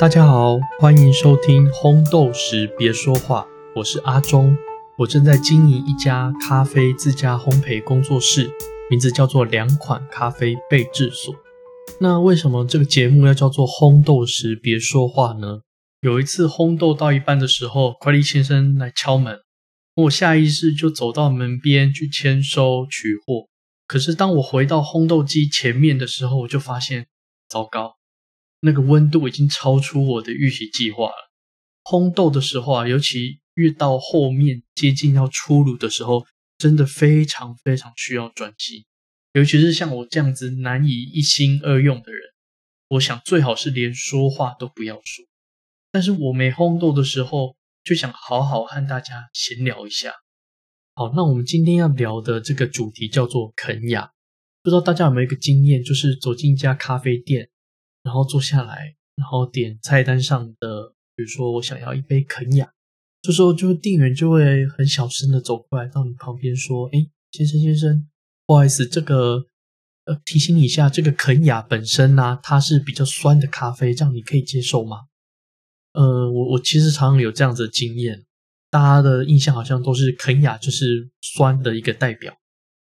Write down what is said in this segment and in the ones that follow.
大家好，欢迎收听《烘豆时别说话》，我是阿忠，我正在经营一家咖啡自家烘焙工作室，名字叫做两款咖啡备制所。那为什么这个节目要叫做《烘豆时别说话》呢？有一次烘豆到一半的时候，快递先生来敲门，我下意识就走到门边去签收取货。可是当我回到烘豆机前面的时候，我就发现，糟糕。那个温度已经超出我的预习计划了。烘豆的时候啊，尤其越到后面接近要出炉的时候，真的非常非常需要专心。尤其是像我这样子难以一心二用的人，我想最好是连说话都不要说。但是我没烘豆的时候，就想好好和大家闲聊一下。好，那我们今天要聊的这个主题叫做肯雅。不知道大家有没有一个经验，就是走进一家咖啡店。然后坐下来，然后点菜单上的，比如说我想要一杯肯雅，这时候就会店员就会很小声的走过来到你旁边说：“哎，先生先生，不好意思，这个呃提醒你一下，这个肯雅本身呢，它是比较酸的咖啡，这样你可以接受吗？”呃，我我其实常常有这样子的经验，大家的印象好像都是肯雅就是酸的一个代表。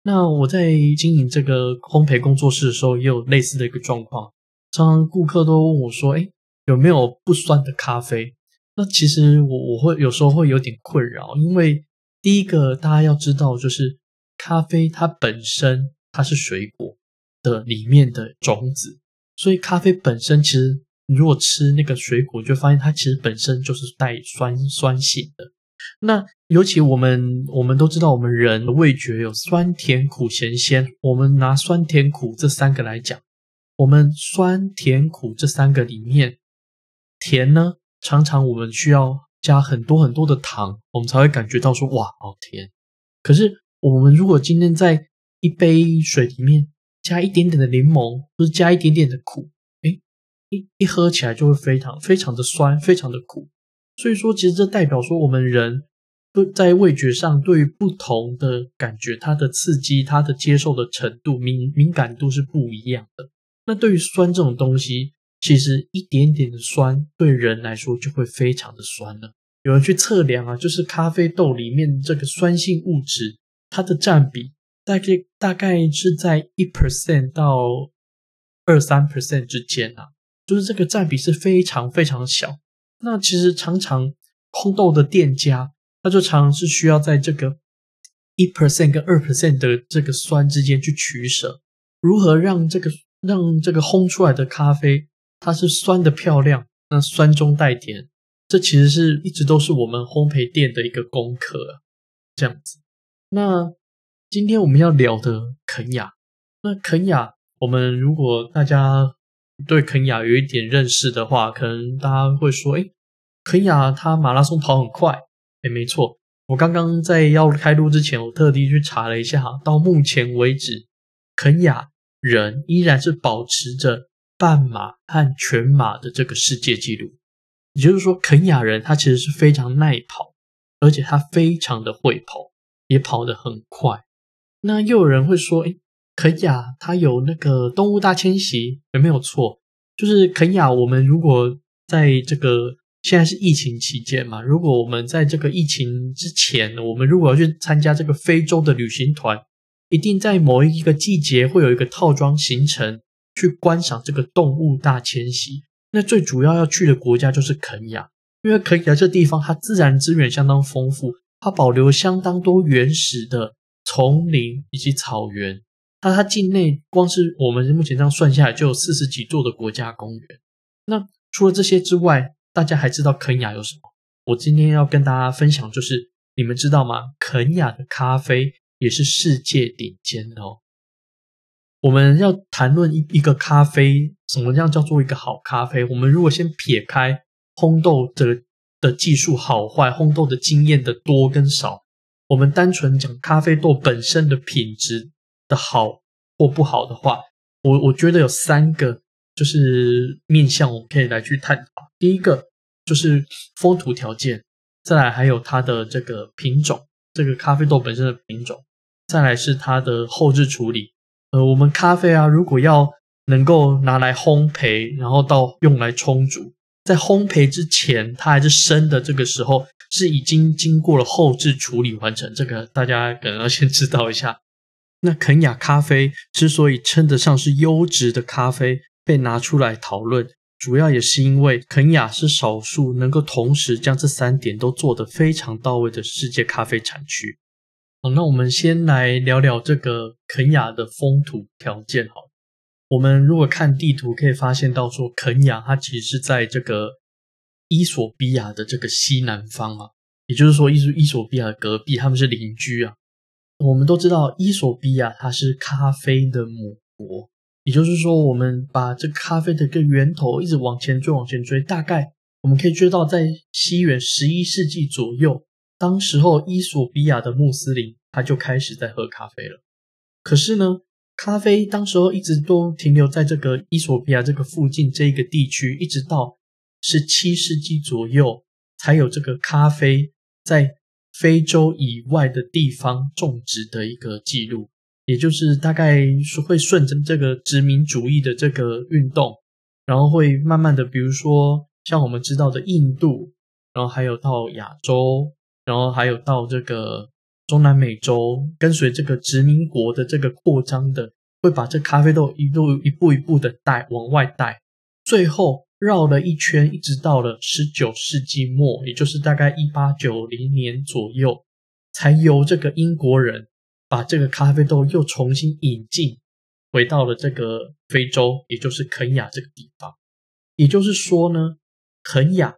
那我在经营这个烘焙工作室的时候，也有类似的一个状况。常常顾客都问我说：“哎，有没有不酸的咖啡？”那其实我我会有时候会有点困扰，因为第一个大家要知道，就是咖啡它本身它是水果的里面的种子，所以咖啡本身其实如果吃那个水果，就发现它其实本身就是带酸酸性的。那尤其我们我们都知道，我们人的味觉有酸甜苦咸鲜，我们拿酸甜苦这三个来讲。我们酸甜苦这三个里面，甜呢，常常我们需要加很多很多的糖，我们才会感觉到说哇，好甜。可是我们如果今天在一杯水里面加一点点的柠檬，或者加一点点的苦，诶，一一喝起来就会非常非常的酸，非常的苦。所以说，其实这代表说我们人在味觉上对于不同的感觉，它的刺激、它的接受的程度、敏敏感度是不一样的。那对于酸这种东西，其实一点点的酸对人来说就会非常的酸了。有人去测量啊，就是咖啡豆里面这个酸性物质，它的占比大概大概是在一 percent 到二三 percent 之间啊，就是这个占比是非常非常小。那其实常常烘豆的店家，他就常常是需要在这个一 percent 跟二 percent 的这个酸之间去取舍，如何让这个。让这个烘出来的咖啡，它是酸的漂亮，那酸中带甜，这其实是一直都是我们烘焙店的一个功课，这样子。那今天我们要聊的肯雅，那肯雅，我们如果大家对肯雅有一点认识的话，可能大家会说，哎，肯雅它马拉松跑很快，哎，没错，我刚刚在要开录之前，我特地去查了一下，到目前为止，肯雅。人依然是保持着半马和全马的这个世界纪录，也就是说，肯雅人他其实是非常耐跑，而且他非常的会跑，也跑得很快。那又有人会说，哎，肯雅他有那个动物大迁徙，有没有错？就是肯雅，我们如果在这个现在是疫情期间嘛，如果我们在这个疫情之前，我们如果要去参加这个非洲的旅行团。一定在某一个季节会有一个套装行程去观赏这个动物大迁徙。那最主要要去的国家就是肯亚，因为肯亚这地方它自然资源相当丰富，它保留相当多原始的丛林以及草原。那它境内光是我们目前这样算下来就有四十几座的国家公园。那除了这些之外，大家还知道肯亚有什么？我今天要跟大家分享就是，你们知道吗？肯亚的咖啡。也是世界顶尖的哦。我们要谈论一一个咖啡，什么样叫做一个好咖啡？我们如果先撇开烘豆的的技术好坏，烘豆的经验的多跟少，我们单纯讲咖啡豆本身的品质的好或不好的话，我我觉得有三个就是面向我们可以来去探讨。第一个就是风土条件，再来还有它的这个品种，这个咖啡豆本身的品种。再来是它的后置处理，呃，我们咖啡啊，如果要能够拿来烘焙，然后到用来冲煮，在烘焙之前，它还是生的，这个时候是已经经过了后置处理完成。这个大家可能要先知道一下。那肯雅咖啡之所以称得上是优质的咖啡，被拿出来讨论，主要也是因为肯雅是少数能够同时将这三点都做得非常到位的世界咖啡产区。好，那我们先来聊聊这个肯雅的风土条件。好，我们如果看地图可以发现到说，肯雅它其实是在这个伊索比亚的这个西南方啊，也就是说，伊索伊索比亚隔壁，他们是邻居啊。我们都知道，伊索比亚它是咖啡的母国，也就是说，我们把这咖啡的一个源头一直往前追，往前追，大概我们可以追到在西元十一世纪左右，当时候伊索比亚的穆斯林他就开始在喝咖啡了。可是呢，咖啡当时候一直都停留在这个伊索比亚这个附近这一个地区，一直到十七世纪左右才有这个咖啡在。非洲以外的地方种植的一个记录，也就是大概是会顺着这个殖民主义的这个运动，然后会慢慢的，比如说像我们知道的印度，然后还有到亚洲，然后还有到这个中南美洲，跟随这个殖民国的这个扩张的，会把这咖啡豆一路一步一步的带往外带，最后。绕了一圈，一直到了十九世纪末，也就是大概一八九零年左右，才由这个英国人把这个咖啡豆又重新引进，回到了这个非洲，也就是肯雅这个地方。也就是说呢，肯雅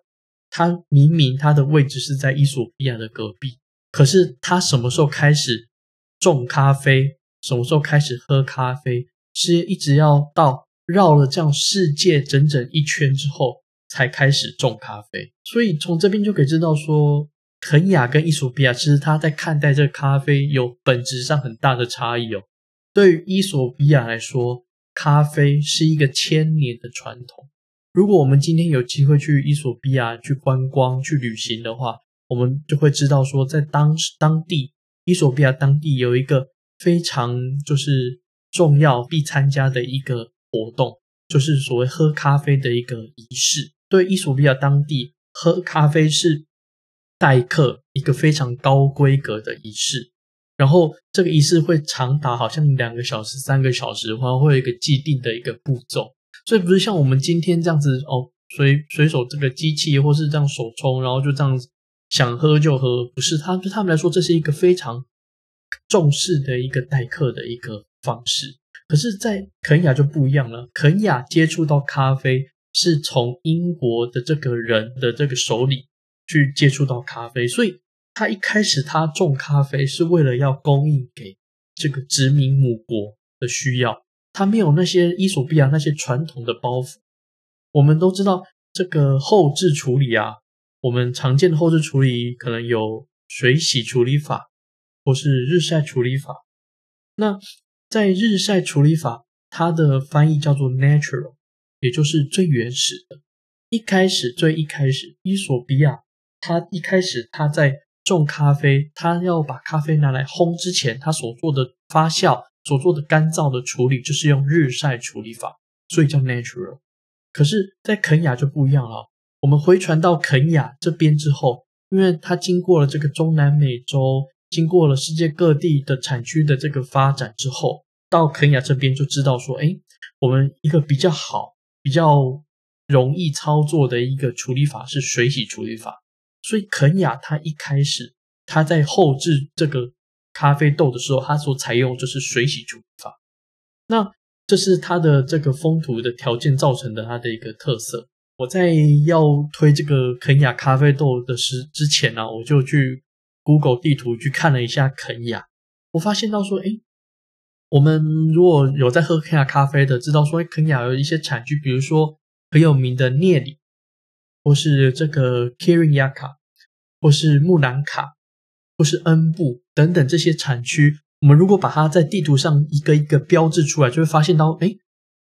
它明明它的位置是在伊索比亚的隔壁，可是他什么时候开始种咖啡，什么时候开始喝咖啡，是一直要到。绕了这样世界整整一圈之后，才开始种咖啡。所以从这边就可以知道，说肯雅跟伊索比亚其实他在看待这个咖啡有本质上很大的差异哦。对于伊索比亚来说，咖啡是一个千年的传统。如果我们今天有机会去伊索比亚去观光、去旅行的话，我们就会知道说，在当当地伊索比亚当地有一个非常就是重要必参加的一个。活动就是所谓喝咖啡的一个仪式。对伊索比亚当地，喝咖啡是待客一个非常高规格的仪式。然后这个仪式会长达好像两个小时、三个小时，然后会有一个既定的一个步骤。所以不是像我们今天这样子哦，随随手这个机器或是这样手冲，然后就这样子想喝就喝。不是，他对他们来说，这是一个非常重视的一个待客的一个方式。可是，在肯雅就不一样了。肯雅接触到咖啡是从英国的这个人的这个手里去接触到咖啡，所以他一开始他种咖啡是为了要供应给这个殖民母国的需要，他没有那些伊索比亚那些传统的包袱。我们都知道这个后置处理啊，我们常见的后置处理可能有水洗处理法或是日晒处理法，那。在日晒处理法，它的翻译叫做 natural，也就是最原始的。一开始，最一开始，伊索比亚，它一开始它在种咖啡，它要把咖啡拿来烘之前，它所做的发酵、所做的干燥的处理，就是用日晒处理法，所以叫 natural。可是，在肯雅就不一样了。我们回传到肯雅这边之后，因为它经过了这个中南美洲。经过了世界各地的产区的这个发展之后，到肯雅这边就知道说，哎，我们一个比较好、比较容易操作的一个处理法是水洗处理法。所以肯雅它一开始它在后置这个咖啡豆的时候，它所采用就是水洗处理法。那这是它的这个风土的条件造成的它的一个特色。我在要推这个肯雅咖啡豆的时之前呢，我就去。Google 地图去看了一下肯雅，我发现到说，哎，我们如果有在喝肯雅咖啡的，知道说肯雅有一些产区，比如说很有名的聂里，或是这个 Kirinyaga，或是木兰卡，或是恩布等等这些产区，我们如果把它在地图上一个一个标志出来，就会发现到，哎，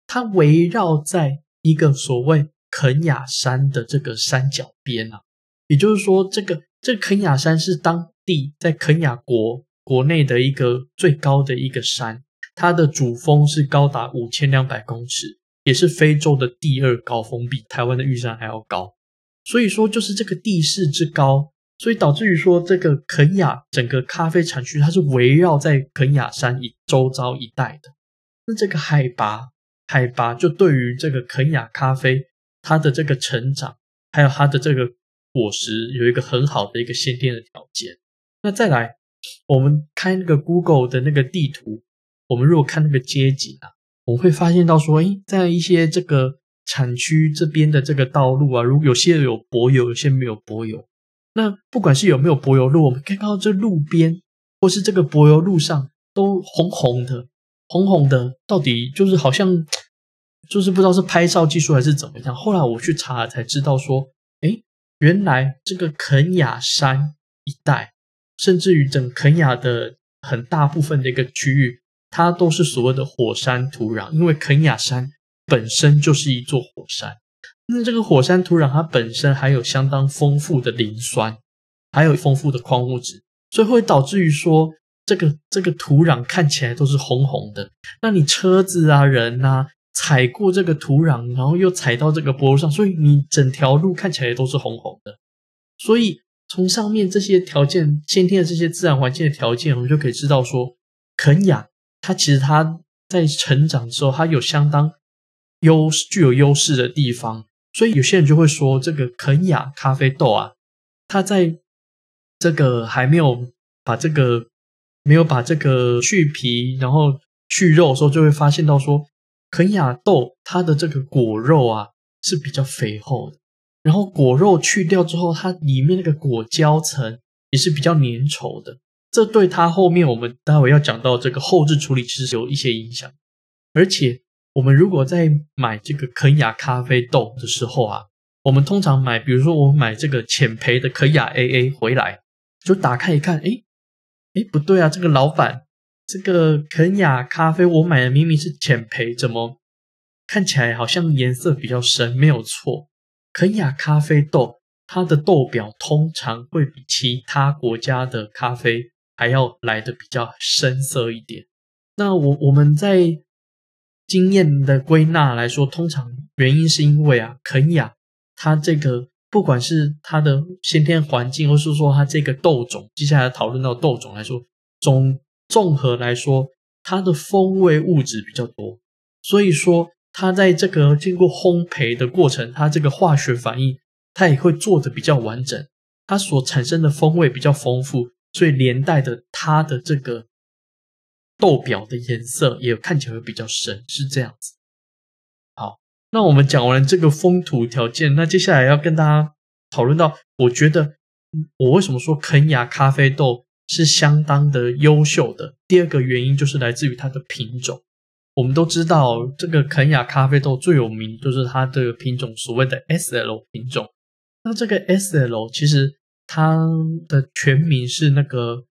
它围绕在一个所谓肯雅山的这个山脚边啊，也就是说，这个这肯雅山是当地在肯雅国国内的一个最高的一个山，它的主峰是高达五千两百公尺，也是非洲的第二高峰，比台湾的玉山还要高。所以说，就是这个地势之高，所以导致于说，这个肯亚整个咖啡产区它是围绕在肯亚山以周遭一带的。那这个海拔，海拔就对于这个肯亚咖啡它的这个成长，还有它的这个果实，有一个很好的一个先天的条件。那再来，我们开那个 Google 的那个地图，我们如果看那个街景啊，我们会发现到说，诶，在一些这个产区这边的这个道路啊，如果有些有柏油，有些没有柏油。那不管是有没有柏油路，我们可以看到这路边或是这个柏油路上都红红的，红红的，到底就是好像就是不知道是拍照技术还是怎么样。后来我去查了才知道说，诶，原来这个肯雅山一带。甚至于整肯雅的很大部分的一个区域，它都是所谓的火山土壤，因为肯雅山本身就是一座火山。那这个火山土壤它本身还有相当丰富的磷酸，还有丰富的矿物质，所以会导致于说这个这个土壤看起来都是红红的。那你车子啊人啊踩过这个土壤，然后又踩到这个坡上，所以你整条路看起来都是红红的。所以。从上面这些条件，先天的这些自然环境的条件，我们就可以知道说，肯雅它其实它在成长的时候，它有相当优具有优势的地方，所以有些人就会说，这个肯雅咖啡豆啊，它在这个还没有把这个没有把这个去皮然后去肉的时候，就会发现到说，肯雅豆它的这个果肉啊是比较肥厚的。然后果肉去掉之后，它里面那个果胶层也是比较粘稠的，这对它后面我们待会要讲到这个后置处理其实有一些影响。而且我们如果在买这个肯雅咖啡豆的时候啊，我们通常买，比如说我们买这个浅焙的肯雅 AA 回来，就打开一看，哎哎不对啊，这个老板这个肯雅咖啡我买的明明是浅焙，怎么看起来好像颜色比较深？没有错。肯雅咖啡豆，它的豆表通常会比其他国家的咖啡还要来的比较深色一点。那我我们在经验的归纳来说，通常原因是因为啊，肯雅它这个不管是它的先天环境，或是说它这个豆种，接下来讨论到豆种来说，总综合来说，它的风味物质比较多，所以说。它在这个经过烘焙的过程，它这个化学反应，它也会做的比较完整，它所产生的风味比较丰富，所以连带的它的这个豆表的颜色也看起来会比较深，是这样子。好，那我们讲完这个风土条件，那接下来要跟大家讨论到，我觉得我为什么说肯雅咖啡豆是相当的优秀的，第二个原因就是来自于它的品种。我们都知道，这个肯雅咖啡豆最有名就是它的品种，所谓的 S L 品种。那这个 S L 其实它的全名是那个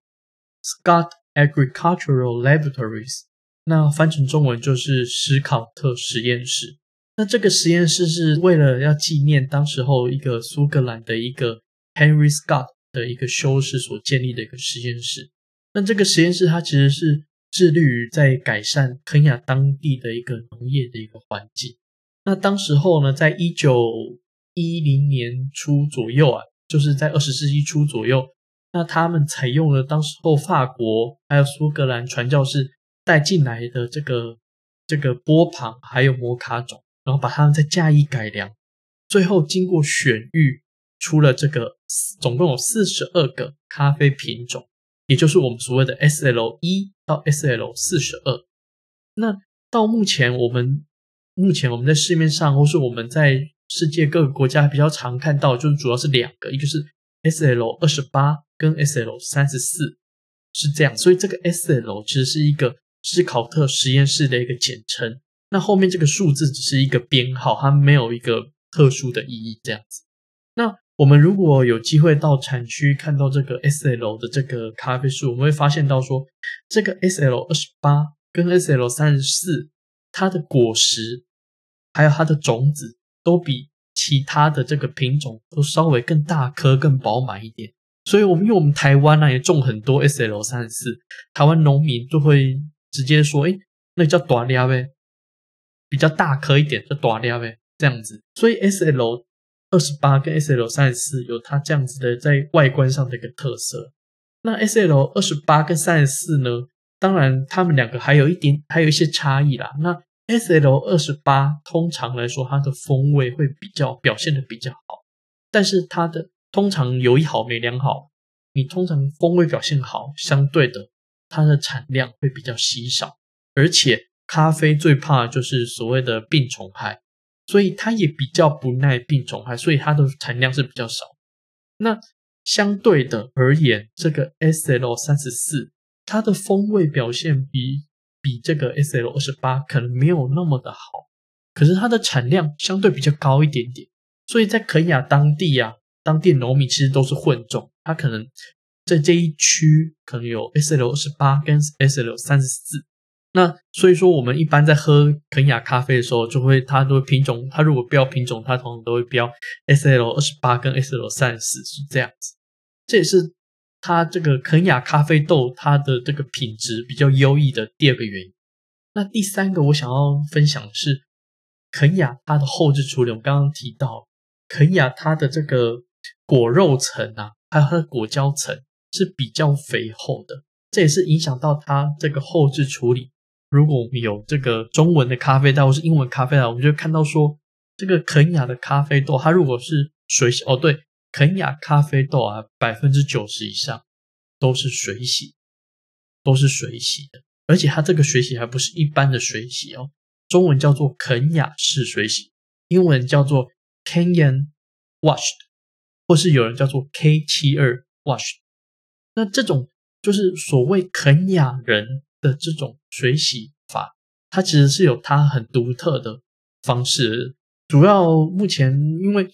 Scott Agricultural Laboratories，那翻成中文就是史考特实验室。那这个实验室是为了要纪念当时候一个苏格兰的一个 Henry Scott 的一个修士所建立的一个实验室。那这个实验室它其实是。致力于在改善肯亚当地的一个农业的一个环境。那当时候呢，在一九一零年初左右啊，就是在二十世纪初左右，那他们采用了当时候法国还有苏格兰传教士带进来的这个这个波旁还有摩卡种，然后把它们再加以改良，最后经过选育出了这个总共有四十二个咖啡品种。也就是我们所谓的 S L 一到 S L 四十二，那到目前我们目前我们在市面上或是我们在世界各个国家比较常看到，就是主要是两个，一个是 S L 二十八跟 S L 三十四是这样，所以这个 S L 其实是一个斯考特实验室的一个简称，那后面这个数字只是一个编号，它没有一个特殊的意义，这样子，那。我们如果有机会到产区看到这个 S L 的这个咖啡树，我们会发现到说，这个 S L 二十八跟 S L 三十四，它的果实还有它的种子都比其他的这个品种都稍微更大颗、更饱满一点。所以，我们因为我们台湾呢也种很多 S L 三十四，台湾农民就会直接说：“哎，那叫短粒呗。”比较大颗一点，就短掉呗，这样子。所以 S L 二十八跟 S L 三十四有它这样子的在外观上的一个特色。那 S L 二十八跟三十四呢？当然，它们两个还有一点，还有一些差异啦。那 S L 二十八通常来说，它的风味会比较表现的比较好，但是它的通常有一好没两好。你通常风味表现好，相对的，它的产量会比较稀少，而且咖啡最怕就是所谓的病虫害，所以它也比较不耐病虫害，所以它的产量是比较少。那相对的而言，这个 S L 三十四，它的风味表现比比这个 S L 二十八可能没有那么的好，可是它的产量相对比较高一点点，所以在肯亚当地啊，当地农民其实都是混种，他可能在这一区可能有 S L 二十八跟 S L 三十四。那所以说，我们一般在喝肯雅咖啡的时候，就会它都会品种，它如果标品种，它通常都会标 S L 二十八跟 S L 三十四是这样子。这也是它这个肯雅咖啡豆它的这个品质比较优异的第二个原因。那第三个我想要分享的是肯雅它的后置处理。我刚刚提到肯雅它的这个果肉层啊，还有它的果胶层是比较肥厚的，这也是影响到它这个后置处理。如果我们有这个中文的咖啡豆或是英文咖啡豆，我们就看到说，这个肯雅的咖啡豆，它如果是水，哦对，肯雅咖啡豆啊，百分之九十以上都是水洗，都是水洗的，而且它这个水洗还不是一般的水洗哦，中文叫做肯雅式水洗，英文叫做 Kenyan washed，或是有人叫做 K 七二 washed，那这种就是所谓肯雅人。的这种水洗法，它其实是有它很独特的方式。主要目前因为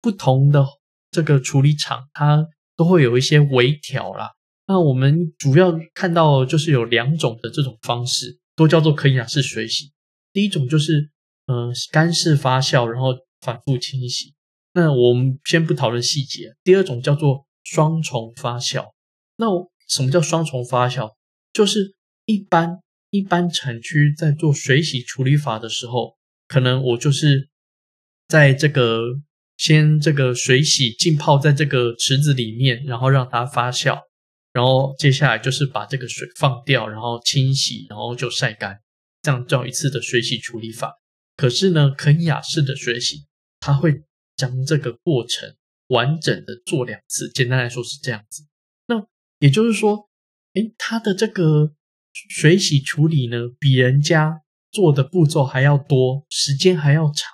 不同的这个处理厂，它都会有一些微调啦。那我们主要看到就是有两种的这种方式，都叫做可以雅式水洗。第一种就是嗯干式发酵，然后反复清洗。那我们先不讨论细节。第二种叫做双重发酵。那什么叫双重发酵？就是。一般一般产区在做水洗处理法的时候，可能我就是在这个先这个水洗浸泡在这个池子里面，然后让它发酵，然后接下来就是把这个水放掉，然后清洗，然后就晒干，这样叫一次的水洗处理法。可是呢，肯雅式的水洗，它会将这个过程完整的做两次。简单来说是这样子。那也就是说，诶，它的这个。水洗处理呢，比人家做的步骤还要多，时间还要长，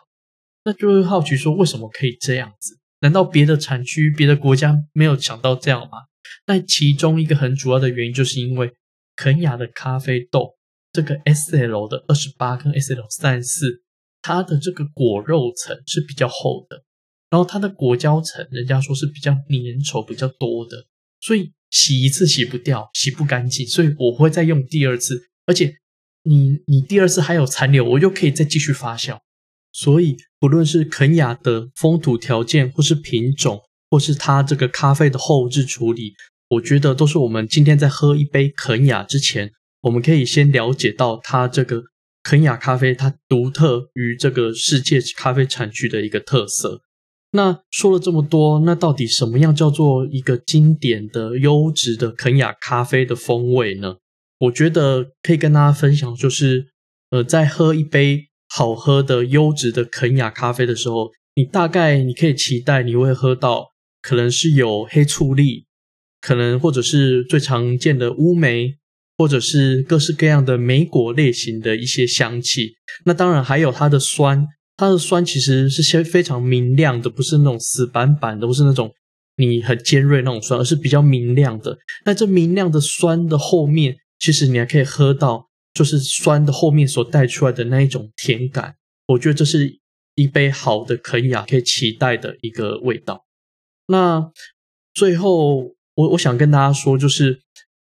那就会好奇说，为什么可以这样子？难道别的产区、别的国家没有想到这样吗？那其中一个很主要的原因，就是因为肯雅的咖啡豆，这个 S L 的二十八跟 S L 三十四，它的这个果肉层是比较厚的，然后它的果胶层，人家说是比较粘稠、比较多的，所以。洗一次洗不掉，洗不干净，所以我会再用第二次。而且你你第二次还有残留，我就可以再继续发酵。所以不论是肯雅的风土条件，或是品种，或是它这个咖啡的后置处理，我觉得都是我们今天在喝一杯肯雅之前，我们可以先了解到它这个肯雅咖啡它独特于这个世界咖啡产区的一个特色。那说了这么多，那到底什么样叫做一个经典的优质的肯雅咖啡的风味呢？我觉得可以跟大家分享，就是呃，在喝一杯好喝的优质的肯雅咖啡的时候，你大概你可以期待你会喝到可能是有黑醋栗，可能或者是最常见的乌梅，或者是各式各样的莓果类型的一些香气。那当然还有它的酸。它的酸其实是些非常明亮的，不是那种死板板的，不是那种你很尖锐那种酸，而是比较明亮的。那这明亮的酸的后面，其实你还可以喝到，就是酸的后面所带出来的那一种甜感。我觉得这是一杯好的肯雅可以期待的一个味道。那最后，我我想跟大家说，就是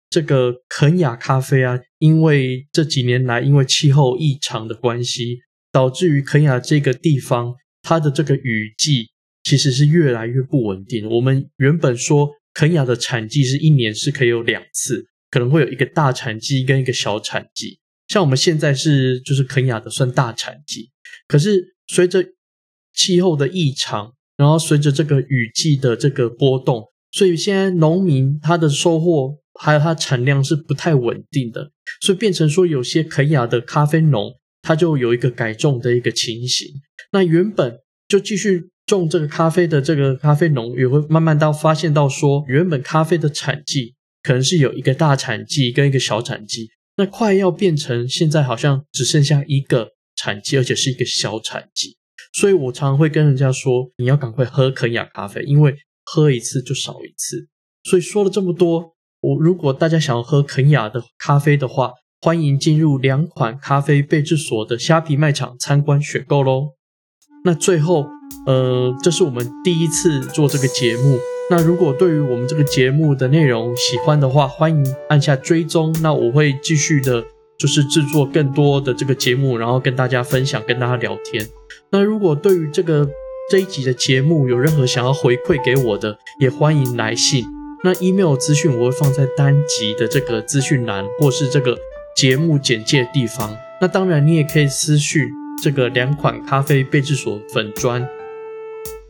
这个肯雅咖啡啊，因为这几年来因为气候异常的关系。导致于肯亚这个地方，它的这个雨季其实是越来越不稳定。我们原本说肯亚的产季是一年是可以有两次，可能会有一个大产季跟一个小产季。像我们现在是就是肯雅的算大产季，可是随着气候的异常，然后随着这个雨季的这个波动，所以现在农民他的收获还有它产量是不太稳定的，所以变成说有些肯雅的咖啡农他就有一个改种的一个情形。那原本就继续种这个咖啡的这个咖啡农也会慢慢到发现到说，原本咖啡的产季可能是有一个大产季跟一个小产季，那快要变成现在好像只剩下一个产季，而且是一个小产季。所以我常常会跟人家说，你要赶快喝肯雅咖啡，因为喝一次就少一次。所以说了这么多，我如果大家想要喝肯雅的咖啡的话，欢迎进入两款咖啡备制所的虾皮卖场参观选购喽。那最后，呃，这是我们第一次做这个节目。那如果对于我们这个节目的内容喜欢的话，欢迎按下追踪。那我会继续的，就是制作更多的这个节目，然后跟大家分享，跟大家聊天。那如果对于这个这一集的节目有任何想要回馈给我的，也欢迎来信。那 email 资讯我会放在单集的这个资讯栏，或是这个节目简介地方。那当然，你也可以私讯这个两款咖啡备制所粉砖。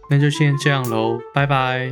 那就先这样喽，拜拜。